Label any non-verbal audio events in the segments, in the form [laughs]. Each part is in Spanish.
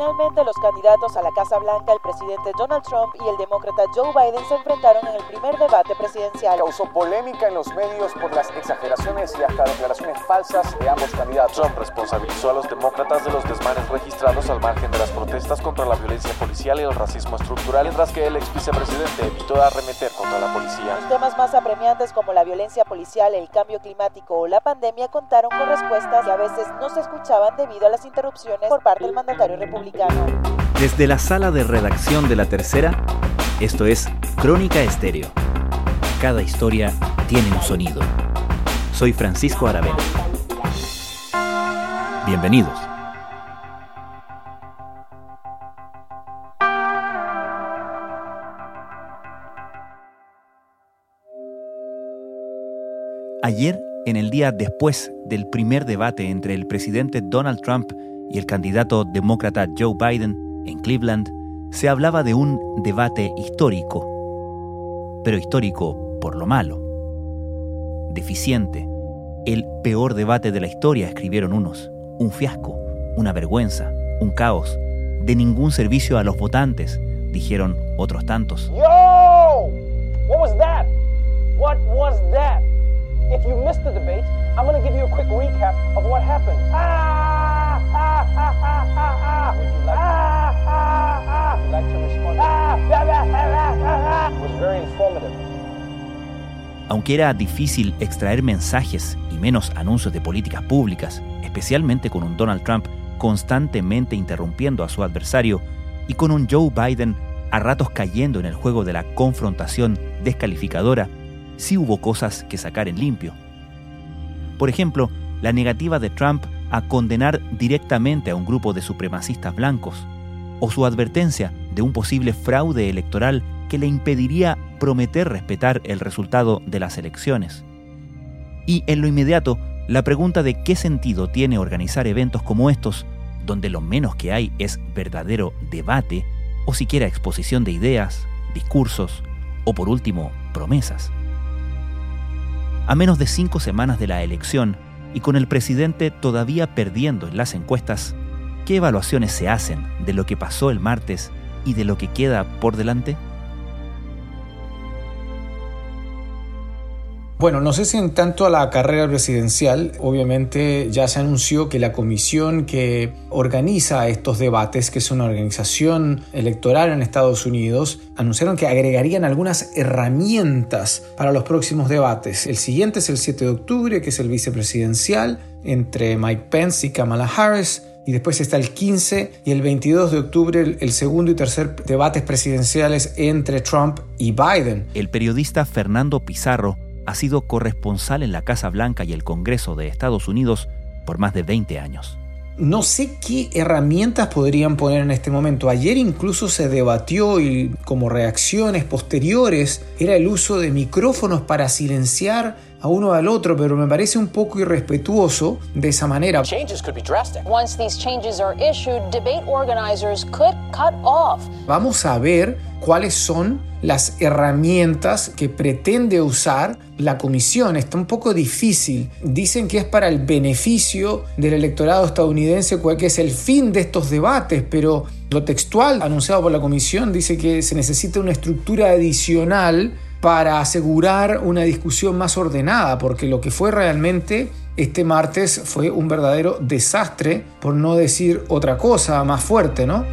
Finalmente, los candidatos a la Casa Blanca, el presidente Donald Trump y el demócrata Joe Biden, se enfrentaron en el primer debate presidencial. Causó polémica en los medios por las exageraciones y hasta declaraciones falsas de ambos candidatos. Trump responsabilizó a los demócratas de los desmanes registrados al margen de las protestas contra la violencia policial y el racismo estructural, mientras que el ex vicepresidente evitó arremeter contra la policía. Los temas más apremiantes como la violencia policial, el cambio climático o la pandemia contaron con respuestas que a veces no se escuchaban debido a las interrupciones por parte del mandatario republicano. Desde la sala de redacción de La Tercera, esto es Crónica Estéreo. Cada historia tiene un sonido. Soy Francisco Aravena. Bienvenidos. Ayer, en el día después del primer debate entre el presidente Donald Trump y el candidato demócrata Joe Biden en Cleveland, se hablaba de un debate histórico, pero histórico por lo malo. Deficiente, el peor debate de la historia, escribieron unos, un fiasco, una vergüenza, un caos, de ningún servicio a los votantes, dijeron otros tantos. Aunque era difícil extraer mensajes y menos anuncios de políticas públicas, especialmente con un Donald Trump constantemente interrumpiendo a su adversario y con un Joe Biden a ratos cayendo en el juego de la confrontación descalificadora, sí hubo cosas que sacar en limpio. Por ejemplo, la negativa de Trump a condenar directamente a un grupo de supremacistas blancos, o su advertencia de un posible fraude electoral que le impediría prometer respetar el resultado de las elecciones. Y en lo inmediato, la pregunta de qué sentido tiene organizar eventos como estos, donde lo menos que hay es verdadero debate, o siquiera exposición de ideas, discursos, o por último, promesas. A menos de cinco semanas de la elección, y con el presidente todavía perdiendo en las encuestas, ¿qué evaluaciones se hacen de lo que pasó el martes y de lo que queda por delante? Bueno, no sé si en tanto a la carrera presidencial, obviamente ya se anunció que la comisión que organiza estos debates, que es una organización electoral en Estados Unidos, anunciaron que agregarían algunas herramientas para los próximos debates. El siguiente es el 7 de octubre, que es el vicepresidencial entre Mike Pence y Kamala Harris. Y después está el 15 y el 22 de octubre el, segundo y tercer debates presidenciales entre Trump y Biden. El periodista Fernando Pizarro ha sido corresponsal en la Casa Blanca y el Congreso de Estados Unidos por más de 20 años. No sé qué herramientas podrían poner en este momento. Ayer incluso se debatió y como reacciones posteriores era el uso de micrófonos para silenciar a uno al otro, pero me parece un poco irrespetuoso de esa manera. Vamos a ver cuáles son las herramientas que pretende usar la comisión. Está un poco difícil. Dicen que es para el beneficio del electorado estadounidense, que es el fin de estos debates, pero lo textual anunciado por la comisión dice que se necesita una estructura adicional para asegurar una discusión más ordenada, porque lo que fue realmente este martes fue un verdadero desastre, por no decir otra cosa más fuerte, ¿no?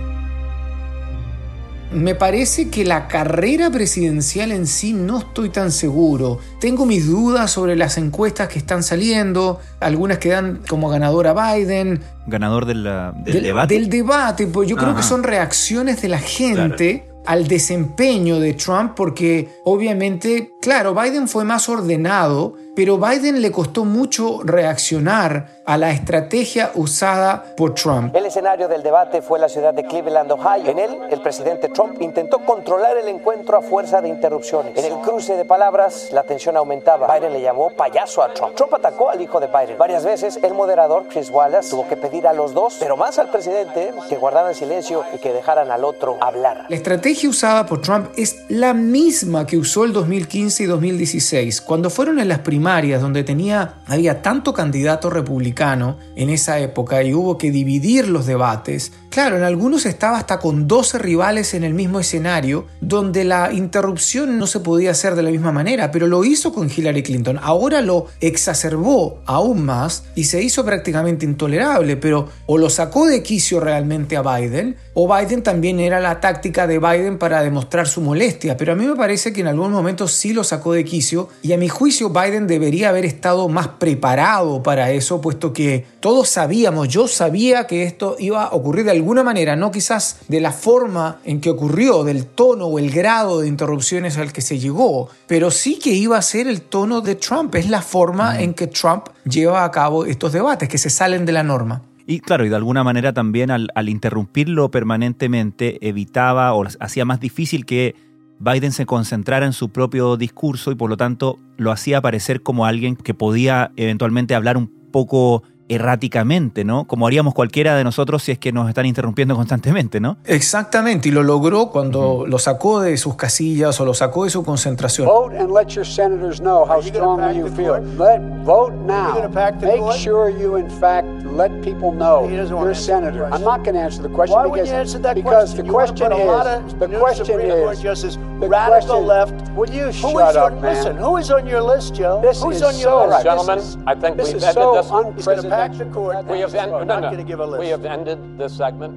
Me parece que la carrera presidencial en sí no estoy tan seguro. Tengo mis dudas sobre las encuestas que están saliendo, algunas que dan como ganador a Biden. ¿Ganador del, del, debate? Del debate, pues yo creo que son reacciones de la gente. Claro al desempeño de Trump porque obviamente, claro, Biden fue más ordenado, pero Biden le costó mucho reaccionar a la estrategia usada por Trump. El escenario del debate fue la ciudad de Cleveland, Ohio. En él, el presidente Trump intentó controlar el encuentro a fuerza de interrupciones. En el cruce de palabras, la tensión aumentaba. Biden le llamó payaso a Trump. Trump atacó al hijo de Biden. Varias veces, el moderador, Chris Wallace, tuvo que pedir a los dos, pero más al presidente, que guardaran silencio y que dejaran al otro hablar. La estrategia usada por Trump es la misma que usó el 2015 y 2016, cuando fueron en las primarias donde tenía, había tanto candidato republicano en esa época y hubo que dividir los debates. Claro, en algunos estaba hasta con 12 rivales en el mismo escenario, donde la interrupción no se podía hacer de la misma manera, pero lo hizo con Hillary Clinton. Ahora lo exacerbó aún más y se hizo prácticamente intolerable, pero o lo sacó de quicio realmente a Biden, o Biden también era la táctica de Biden para demostrar su molestia, pero a mí me parece que en algún momento sí lo sacó de quicio y a mi juicio Biden debería haber estado más preparado para eso, puesto que todos sabíamos, yo sabía que esto iba a ocurrir de alguna manera, no quizás de la forma en que ocurrió, del tono o el grado de interrupciones al que se llegó, pero sí que iba a ser el tono de Trump, es la forma en que Trump lleva a cabo estos debates, que se salen de la norma. Y claro, y de alguna manera también al, al interrumpirlo permanentemente evitaba o hacía más difícil que Biden se concentrara en su propio discurso y por lo tanto lo hacía parecer como alguien que podía eventualmente hablar un poco erráticamente, ¿no? Como haríamos cualquiera de nosotros si es que nos están interrumpiendo constantemente, ¿no? Exactamente, y lo logró cuando lo sacó de sus casillas o lo sacó de su concentración. Vote and let your senators know how strongly you feel. Let vote now. Make sure you in fact let people know you're a senator. I'm not going to answer the question Why because, answer that because question? the question is the question is the radical question- left. Will you Shut who is up, on, man. Listen, who is on your list, Joe? This Who's is on your so- list? Gentlemen, I think we've ended so this.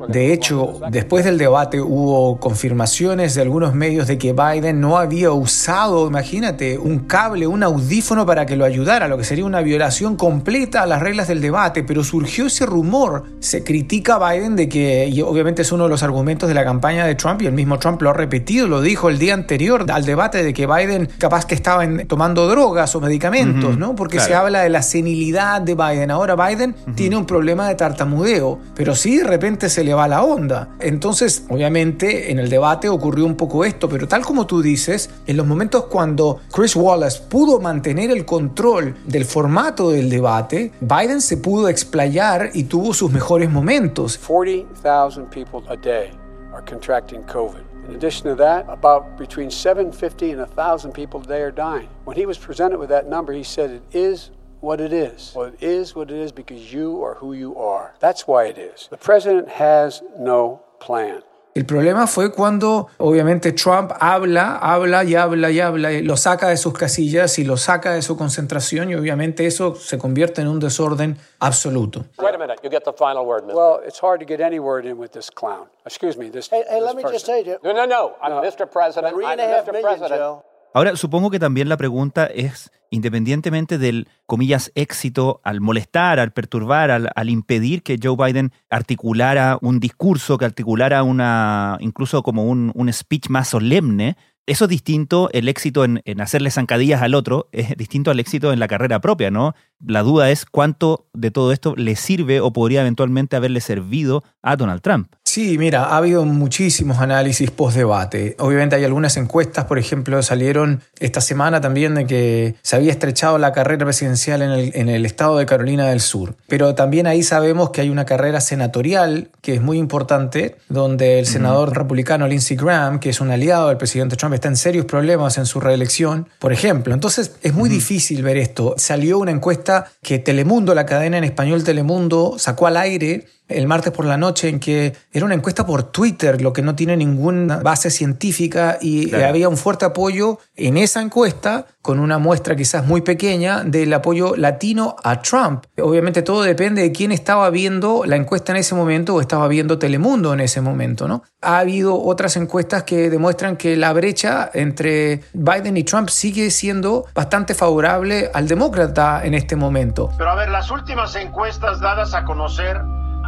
De hecho, después del debate hubo confirmaciones de algunos medios de que Biden no había usado, imagínate, un cable, un audífono para que lo ayudara, lo que sería una violación completa a las reglas del debate, pero surgió ese rumor. Se critica a Biden de que, y obviamente es uno de los argumentos de la campaña de Trump, y el mismo Trump lo ha repetido, lo dijo el día anterior al debate de que Biden capaz que estaba en- tomando drogas o medicamentos, ¿no? Porque claro. se habla de la senilidad de Biden. Ahora Biden tiene un problema de tartamudeo, pero sí de repente se le va la onda. Entonces, obviamente, en el debate ocurrió un poco esto, pero tal como tú dices, en los momentos cuando Chris Wallace pudo mantener el control del formato del debate, Biden se pudo explayar y tuvo sus mejores momentos. 40,000 people a day are contracting COVID. In addition to that, about between 750 and 1,000 people a day are dying. When he was presented with that number, he said, It is what it is. Well, it is what it is because you are who you are. That's why it is. The president has no plan. El problema fue cuando obviamente Trump habla, habla y habla y habla, y lo saca de sus casillas y lo saca de su concentración y obviamente eso se convierte en un desorden absoluto. Wait a minute. You get the final word, Mr. Well, it's hard to get any word in with this clown. Excuse me, this. Hey, hey, this let me just person. say, Joe. no, no, no. I'm Mr. President. Three I'm and a half Mr. million, President. Joe. Ahora, supongo que también la pregunta es, independientemente del, comillas, éxito al molestar, al perturbar, al, al impedir que Joe Biden articulara un discurso, que articulara una, incluso como un, un speech más solemne, eso es distinto, el éxito en, en hacerle zancadillas al otro es distinto al éxito en la carrera propia, ¿no? La duda es cuánto de todo esto le sirve o podría eventualmente haberle servido a Donald Trump. Sí, mira, ha habido muchísimos análisis post-debate. Obviamente hay algunas encuestas, por ejemplo, salieron esta semana también de que se había estrechado la carrera presidencial en el, en el estado de Carolina del Sur. Pero también ahí sabemos que hay una carrera senatorial que es muy importante, donde el senador republicano Lindsey Graham, que es un aliado del presidente Trump, está en serios problemas en su reelección, por ejemplo. Entonces es muy difícil ver esto. Salió una encuesta que Telemundo, la cadena en español Telemundo, sacó al aire el martes por la noche en que era una encuesta por Twitter, lo que no tiene ninguna base científica y Claro. había un fuerte apoyo en esa encuesta con una muestra quizás muy pequeña del apoyo latino a Trump. Obviamente todo depende de quién estaba viendo la encuesta en ese momento o estaba viendo Telemundo en ese momento, ¿no? Ha habido otras encuestas que demuestran que la brecha entre Biden y Trump sigue siendo bastante favorable al demócrata en este momento. Pero a ver, las últimas encuestas dadas a conocer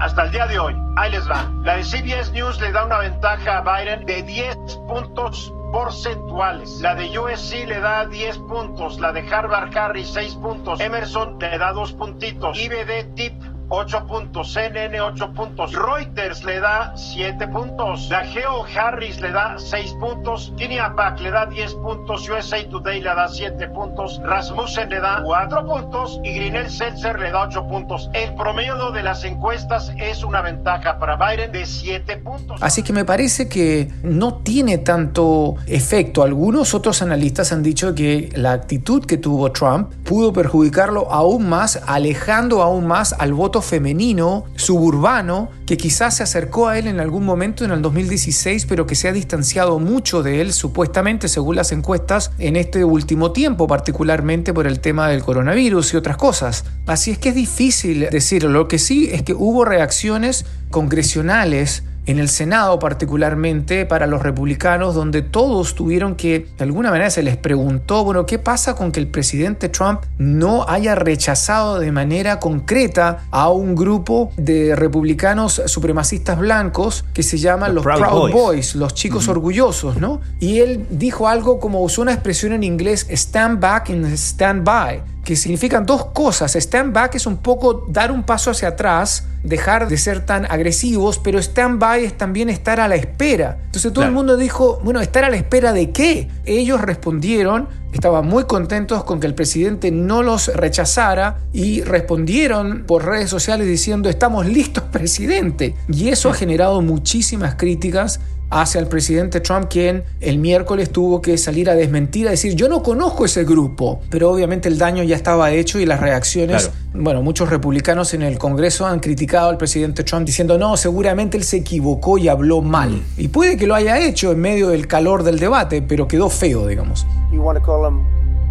hasta el día de hoy, ahí les va. La de CBS News le da una ventaja a Biden de 10 puntos porcentuales. La de USC le da 10 puntos. La de Harvard Harris 6 puntos. Emerson le da 2 puntitos. IBD Tip 8 puntos, CNN 8 puntos, Reuters le da 7 puntos, la Geo Harris le da 6 puntos, Kiniapak le da 10 puntos, USA Today le da 7 puntos, Rasmussen le da 4 puntos y Grinel Seltzer le da 8 puntos. El promedio de las encuestas es una ventaja para Biden de 7 puntos. Así que me parece que no tiene tanto efecto. Algunos otros analistas han dicho que la actitud que tuvo Trump pudo perjudicarlo aún más, alejando aún más al voto femenino, suburbano, que quizás se acercó a él en algún momento en el 2016, pero que se ha distanciado mucho de él, supuestamente, según las encuestas, en este último tiempo, particularmente por el tema del coronavirus y otras cosas. Así es que es difícil decirlo. Lo que sí es que hubo reacciones congresionales en el Senado particularmente para los republicanos, donde todos tuvieron que, de alguna manera se les preguntó, bueno, ¿qué pasa con que el presidente Trump no haya rechazado de manera concreta a un grupo de republicanos supremacistas blancos que se llaman los, Proud, Boys. los chicos orgullosos, ¿no? Y él dijo algo como usó una expresión en inglés, stand back and stand by que significan dos cosas. Stand back es un poco dar un paso hacia atrás, dejar de ser tan agresivos, pero stand by es también estar a la espera. Entonces todo el mundo dijo, bueno, ¿estar a la espera de qué? Ellos respondieron, estaban muy contentos con que el presidente no los rechazara y respondieron por redes sociales diciendo, estamos listos, presidente. Y eso ha generado muchísimas críticas hacia el presidente Trump, quien el miércoles tuvo que salir a desmentir, a decir, yo no conozco ese grupo, pero obviamente el daño ya estaba hecho y las reacciones, bueno, muchos republicanos en el Congreso han criticado al presidente Trump diciendo, no, seguramente él se equivocó y habló mal. Y puede que lo haya hecho en medio del calor del debate, pero quedó feo, digamos.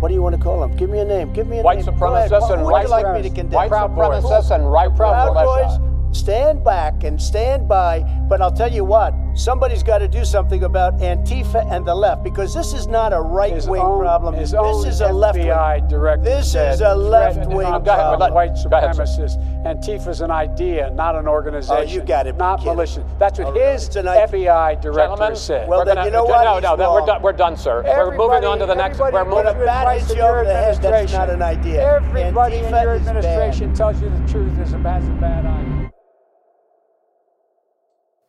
What do you want to call them? Give me a name. Give me a white name. Supremacists and you like me to condemn? White supremacists and right Proud militia. Boys, stand back and stand by. But I'll tell you what, somebody's got to do something about Antifa and the left because this is not a right wing problem. His This own is a left wing. director This is a left wing on Go ahead, problem. let- white Go ahead, sir. supremacists. Antifa's an idea, not an organization. Oh, you gotta be Not kidding. militia. That's what Oh, his an. FBI director Gentlemen, said. Well, then gonna, you know what? No, He's no, then we're done. We're done, sir. we're moving on to the next. everybody We're moving. a bat in you over your the head, that's not an idea. Everybody in Antifa your administration tells you the truth is a bad, a bad idea.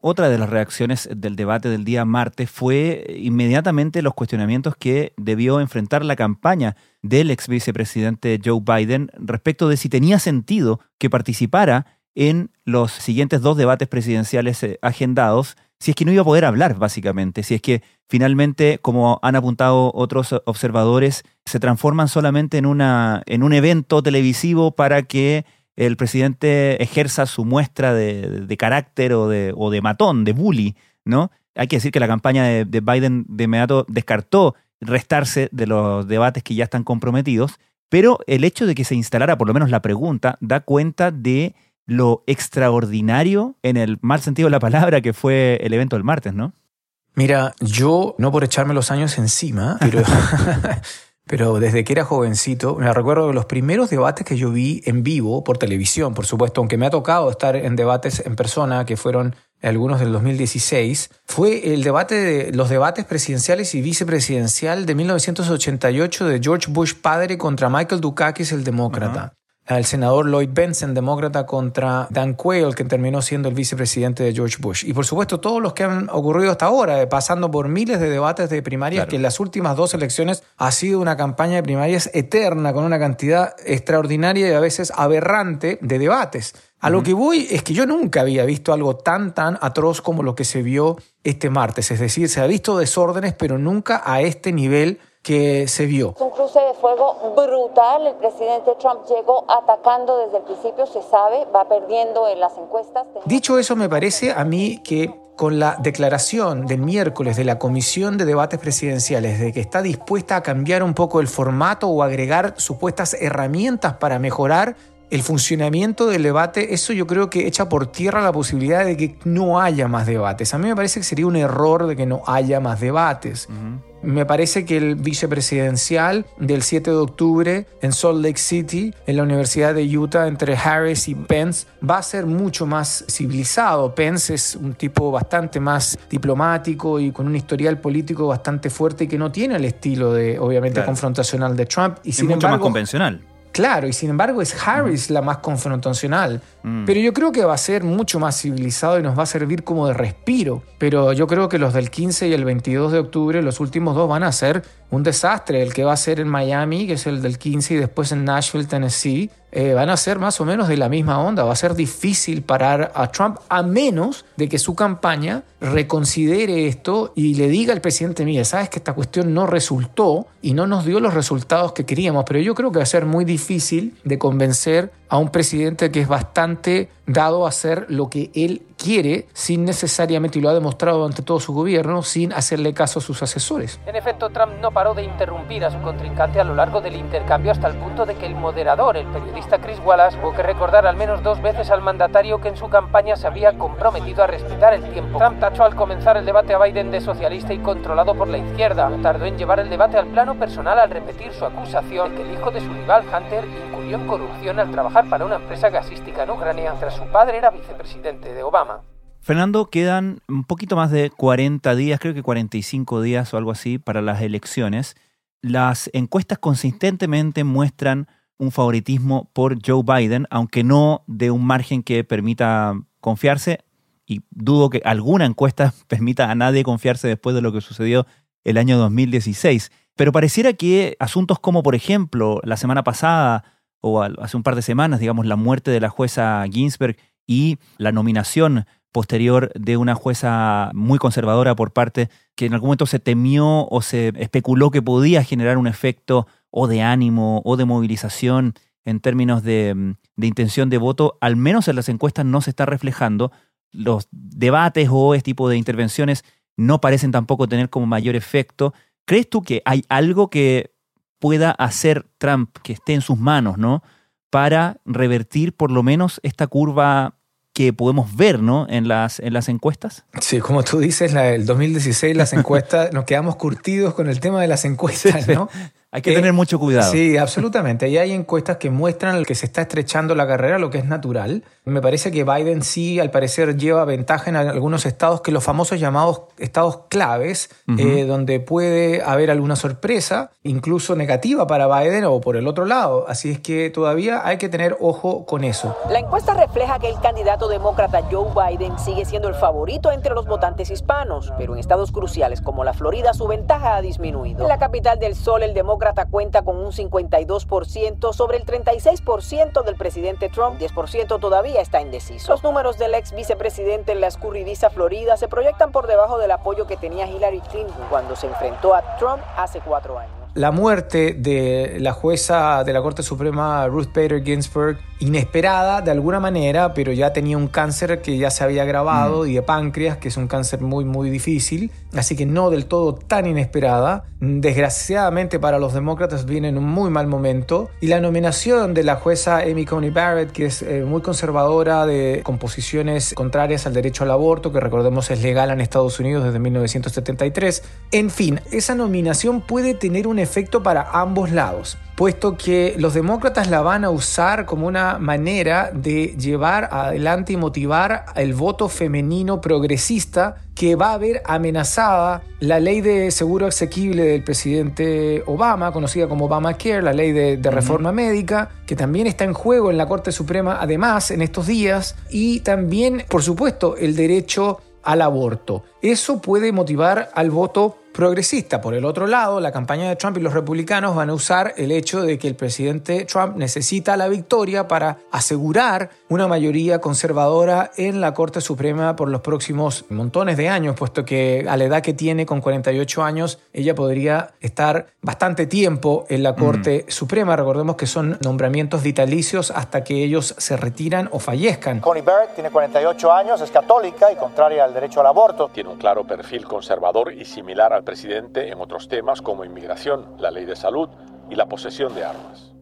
Otra de las reacciones del debate del día martes fue inmediatamente los cuestionamientos que debió enfrentar la campaña del ex vicepresidente Joe Biden respecto de si tenía sentido que participara en los siguientes dos debates presidenciales eh, agendados, si es que no iba a poder hablar, básicamente, si es que finalmente, como han apuntado otros observadores, se transforman solamente en, una, en un evento televisivo para que el presidente ejerza su muestra de, de carácter o de, o de matón, de bully, ¿no? Hay que decir que la campaña de, de Biden de inmediato descartó restarse de los debates que ya están comprometidos, pero el hecho de que se instalara por lo menos la pregunta da cuenta de lo extraordinario, en el mal sentido de la palabra, que fue el evento del martes, ¿no? Mira, yo, no por echarme los años encima, pero, [laughs] pero desde que era jovencito, me recuerdo de los primeros debates que yo vi en vivo por televisión, por supuesto, aunque me ha tocado estar en debates en persona, que fueron algunos del 2016, fue el debate de los debates presidenciales y vicepresidencial de 1988 de George Bush padre contra Michael Dukakis, el demócrata. El senador Lloyd Benson, demócrata, contra Dan Quayle, que terminó siendo el vicepresidente de George Bush. Y por supuesto, todos los que han ocurrido hasta ahora, eh, pasando por miles de debates de primarias, Claro. que en las últimas dos elecciones ha sido una campaña de primarias eterna, con una cantidad extraordinaria y a veces aberrante de debates. A lo que voy es que yo nunca había visto algo tan, tan atroz como lo que se vio este martes. Es decir, se ha visto desórdenes, pero nunca a este nivel que se vio. un cruce de fuego brutal. El presidente Trump llegó atacando desde el principio, se sabe, va perdiendo en las encuestas. Dicho eso, me parece a mí que con la declaración del miércoles de la Comisión de Debates Presidenciales de que está dispuesta a cambiar un poco el formato o agregar supuestas herramientas para mejorar el funcionamiento del debate, eso yo creo que echa por tierra la posibilidad de que no haya más debates. A mí me parece que sería un error de que no haya más debates. Me parece que el vicepresidencial del 7 de octubre en Salt Lake City, en la Universidad de Utah, entre Harris y Pence, va a ser mucho más civilizado. Pence es un tipo bastante más diplomático y con un historial político bastante fuerte y que no tiene el estilo de, obviamente, Claro. confrontacional de Trump. Y Es sin mucho más embargo, convencional. Claro, y sin embargo es Harris la más confrontacional. Pero yo creo que va a ser mucho más civilizado y nos va a servir como de respiro. Pero yo creo que los del 15 y el 22 de octubre, los últimos dos, van a ser un desastre. El que va a ser en Miami, que es el del 15, y después en Nashville, Tennessee, eh, van a ser más o menos de la misma onda. Va a ser difícil parar a Trump a menos de que su campaña reconsidere esto y le diga al presidente, mire, sabes que esta cuestión no resultó y no nos dio los resultados que queríamos, pero yo creo que va a ser muy difícil de convencer a un presidente que es bastante dado a hacer lo que él quiere sin necesariamente, y lo ha demostrado durante todo su gobierno, sin hacerle caso a sus asesores. En efecto, Trump no paró de interrumpir a su contrincante a lo largo del intercambio hasta el punto de que el moderador, el periodista Chris Wallace, tuvo que recordar al menos dos veces al mandatario que en su campaña se había comprometido a respetar el tiempo. Trump tachó al comenzar el debate a Biden de socialista y controlado por la izquierda. Tardó en llevar el debate al plano personal al repetir su acusación de que el hijo de su rival Hunter incurrió en corrupción al trabajar para una empresa gasística en Ucrania mientras su padre era vicepresidente de Obama. Fernando, quedan un poquito más de 40 días, creo que 45 días o algo así, para las elecciones. Las encuestas consistentemente muestran un favoritismo por Joe Biden, aunque no de un margen que permita confiarse, y dudo que alguna encuesta [laughs] permita a nadie confiarse después de lo que sucedió el año 2016. Pero pareciera que asuntos como, por ejemplo, la semana pasada o hace un par de semanas, digamos, la muerte de la jueza Ginsberg y la nominación posterior de una jueza muy conservadora por parte que en algún momento se temió o se especuló que podía generar un efecto o de ánimo o de movilización en términos de, de intención de voto, al menos en las encuestas no se está reflejando. Los debates o este tipo de intervenciones no parecen tampoco tener como mayor efecto. ¿Crees tú que hay algo que pueda hacer Trump, que esté en sus manos, ¿no? Para revertir por lo menos esta curva que podemos ver ¿no? en, las, en las encuestas? Sí, como tú dices, la, el 2016 las [laughs] encuestas, nos quedamos curtidos con el tema de las encuestas, ¿no? Hay que tener mucho cuidado. Sí, absolutamente. Y hay encuestas que muestran que se está estrechando la carrera, lo que es natural. Me parece que Biden sí, al parecer, lleva ventaja en algunos estados, que los famosos llamados estados claves, eh, donde puede haber alguna sorpresa, incluso negativa para Biden o por el otro lado. Así es que todavía hay que tener ojo con eso. La encuesta refleja que el candidato demócrata Joe Biden sigue siendo el favorito entre los votantes hispanos, pero en estados cruciales como la Florida su ventaja ha disminuido. En la capital del sol, el demócrata cuenta con un 52% sobre el 36% del presidente Trump, 10% todavía está indeciso. Los números del ex vicepresidente en la escurridiza Florida se proyectan por debajo del apoyo que tenía Hillary Clinton cuando se enfrentó a Trump hace cuatro años. La muerte de la jueza de la Corte Suprema Ruth Bader Ginsburg, inesperada de alguna manera, pero ya tenía un cáncer que ya se había agravado y de páncreas, que es un cáncer muy muy difícil, así que no del todo tan inesperada. Desgraciadamente para los demócratas viene en un muy mal momento y la nominación de la jueza Amy Coney Barrett, que es eh, muy conservadora de composiciones contrarias al derecho al aborto, que recordemos es legal en Estados Unidos desde 1973. En fin, esa nominación puede tener un efecto para ambos lados, puesto que los demócratas la van a usar como una manera de llevar adelante y motivar el voto femenino progresista que va a ver amenazada la ley de seguro asequible del presidente Obama, conocida como Obamacare, la ley de, de reforma médica, que también está en juego en la Corte Suprema además en estos días, y también, por supuesto, el derecho al aborto. Eso puede motivar al voto progresista. Por el otro lado, la campaña de Trump y los republicanos van a usar el hecho de que el presidente Trump necesita la victoria para asegurar una mayoría conservadora en la Corte Suprema por los próximos montones de años, puesto que a la edad que tiene, con 48 años, ella podría estar bastante tiempo en la Corte Suprema. Recordemos que son nombramientos vitalicios hasta que ellos se retiran o fallezcan. Connie Barrett tiene 48 años, es católica y contraria al derecho al aborto. Tiene un claro perfil conservador y similar presidente en otros temas como inmigración, la ley de salud y la posesión de armas.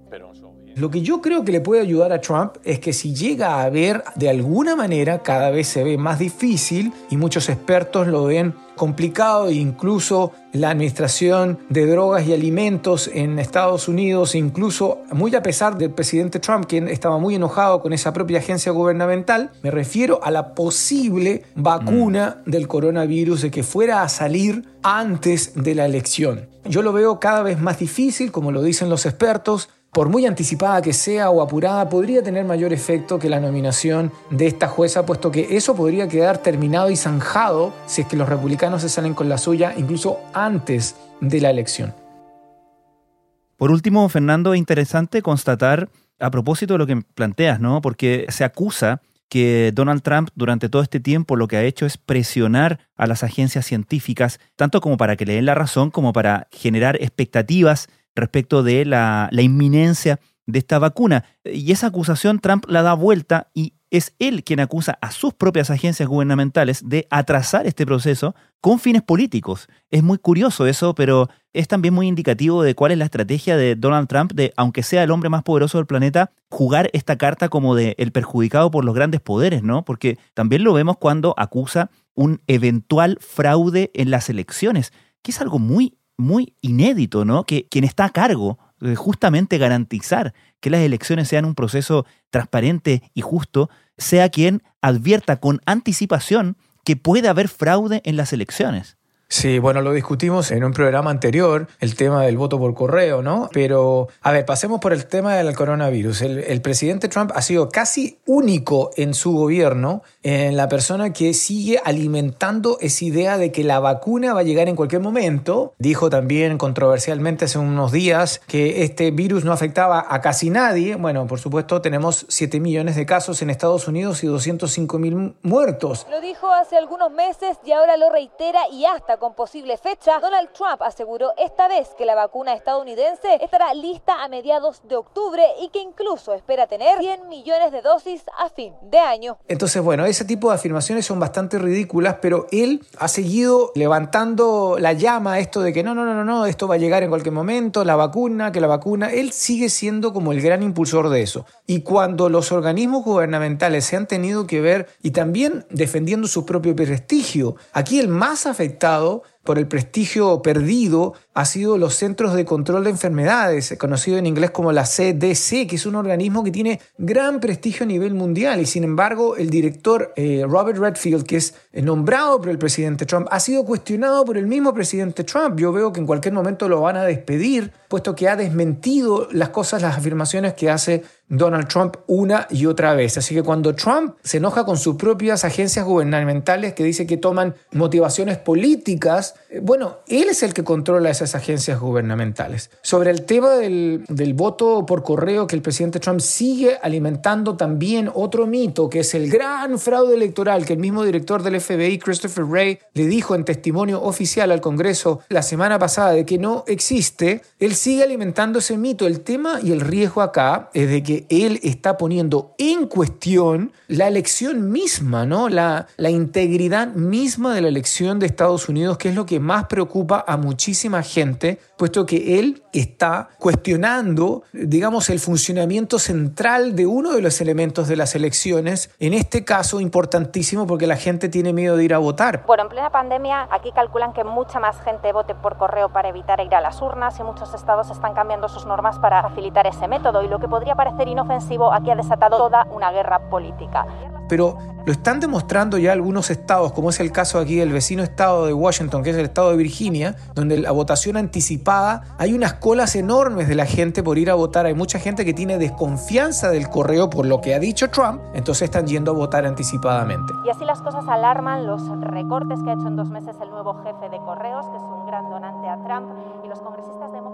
Lo que yo creo que le puede ayudar a Trump es que si llega a ver de alguna manera, cada vez se ve más difícil y muchos expertos lo ven complicado e incluso la administración de drogas y alimentos en Estados Unidos, incluso muy a pesar del presidente Trump, quien estaba muy enojado con esa propia agencia gubernamental, me refiero a la posible vacuna del coronavirus de que fuera a salir antes de la elección. Yo lo veo cada vez más difícil, como lo dicen los expertos, por muy anticipada que sea o apurada, podría tener mayor efecto que la nominación de esta jueza, puesto que eso podría quedar terminado y zanjado si es que los republicanos se salen con la suya incluso antes de la elección. Por último, Fernando, interesante constatar a propósito de lo que planteas, ¿no? Porque se acusa que Donald Trump durante todo este tiempo lo que ha hecho es presionar a las agencias científicas, tanto como para que le den la razón, como para generar expectativas respecto de la, inminencia de esta vacuna. Y esa acusación Trump la da vuelta y es él quien acusa a sus propias agencias gubernamentales de atrasar este proceso con fines políticos. Es muy curioso eso, pero es también muy indicativo de cuál es la estrategia de Donald Trump de, aunque sea el hombre más poderoso del planeta, jugar esta carta como de el perjudicado por los grandes poderes, ¿no? Porque también lo vemos cuando acusa un eventual fraude en las elecciones, que es algo muy, muy inédito, ¿no? Que quien está a cargo de justamente garantizar que las elecciones sean un proceso transparente y justo, sea quien advierta con anticipación que puede haber fraude en las elecciones. Sí, bueno, lo discutimos en un programa anterior, el tema del voto por correo, ¿no? Pero, a ver, pasemos por el tema del coronavirus. El, presidente Trump ha sido casi único en su gobierno, en la persona que sigue alimentando esa idea de que la vacuna va a llegar en cualquier momento. Dijo también controversialmente hace unos días que este virus no afectaba a casi nadie. Bueno, por supuesto, tenemos 7 millones de casos en Estados Unidos y 205 mil muertos. Lo dijo hace algunos meses y ahora lo reitera y hasta con posible fecha, Donald Trump aseguró esta vez que la vacuna estadounidense estará lista a mediados de octubre y que incluso espera tener 100 millones de dosis a fin de año. Entonces, bueno, ese tipo de afirmaciones son bastante ridículas, pero él ha seguido levantando la llama a esto de que no, no, no, no, esto va a llegar en cualquier momento, la vacuna, que la vacuna, él sigue siendo como el gran impulsor de eso. Y cuando los organismos gubernamentales se han tenido que ver y también defendiendo su propio prestigio, aquí el más afectado well por el prestigio perdido ha sido los Centros de Control de Enfermedades, conocido en inglés como la CDC, que es un organismo que tiene gran prestigio a nivel mundial y sin embargo el director eh, Robert Redfield, que es nombrado por el presidente Trump, ha sido cuestionado por el mismo presidente Trump. Yo veo que en cualquier momento lo van a despedir, puesto que ha desmentido las cosas, las afirmaciones que hace Donald Trump una y otra vez. Así que cuando Trump se enoja con sus propias agencias gubernamentales que dice que toman motivaciones políticas, eh, bueno, él es el que controla esas agencias gubernamentales. Sobre el tema del, del voto por correo que el presidente Trump sigue alimentando también otro mito, que es el gran fraude electoral que el mismo director del FBI, Christopher Wray, le dijo en testimonio oficial al Congreso la semana pasada de que no existe, él sigue alimentando ese mito. El tema y el riesgo acá es de que él está poniendo en cuestión la elección misma, ¿no? La, la integridad misma de la elección de Estados Unidos, que es lo que más preocupa a muchísima gente, puesto que él está cuestionando, digamos, el funcionamiento central de uno de los elementos de las elecciones, en este caso importantísimo porque la gente tiene miedo de ir a votar. Bueno, en plena pandemia aquí calculan que mucha más gente vote por correo para evitar ir a las urnas y muchos estados están cambiando sus normas para facilitar ese método y lo que podría parecer inofensivo aquí ha desatado toda una guerra política pero lo están demostrando ya algunos estados, como es el caso aquí del vecino estado de Washington, que es el estado de Virginia, donde la votación anticipada, hay unas colas enormes de la gente por ir a votar, hay mucha gente que tiene desconfianza del correo por lo que ha dicho Trump, entonces están yendo a votar anticipadamente. Y así las cosas alarman los recortes que ha hecho en dos meses el nuevo jefe de correos, que es un gran donante a Trump, y los congresistas demócratas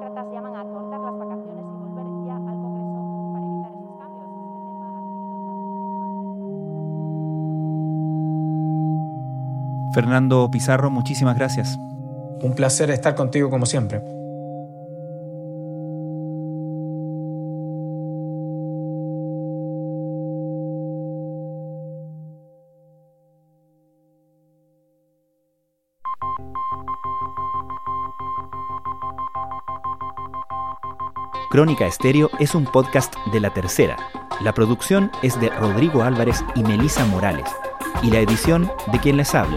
Fernando Pizarro, muchísimas gracias. Un placer estar contigo como siempre. Crónica Estéreo es un podcast de la tercera. La producción es de Rodrigo Álvarez y Melisa Morales. Y la edición de quien les habla,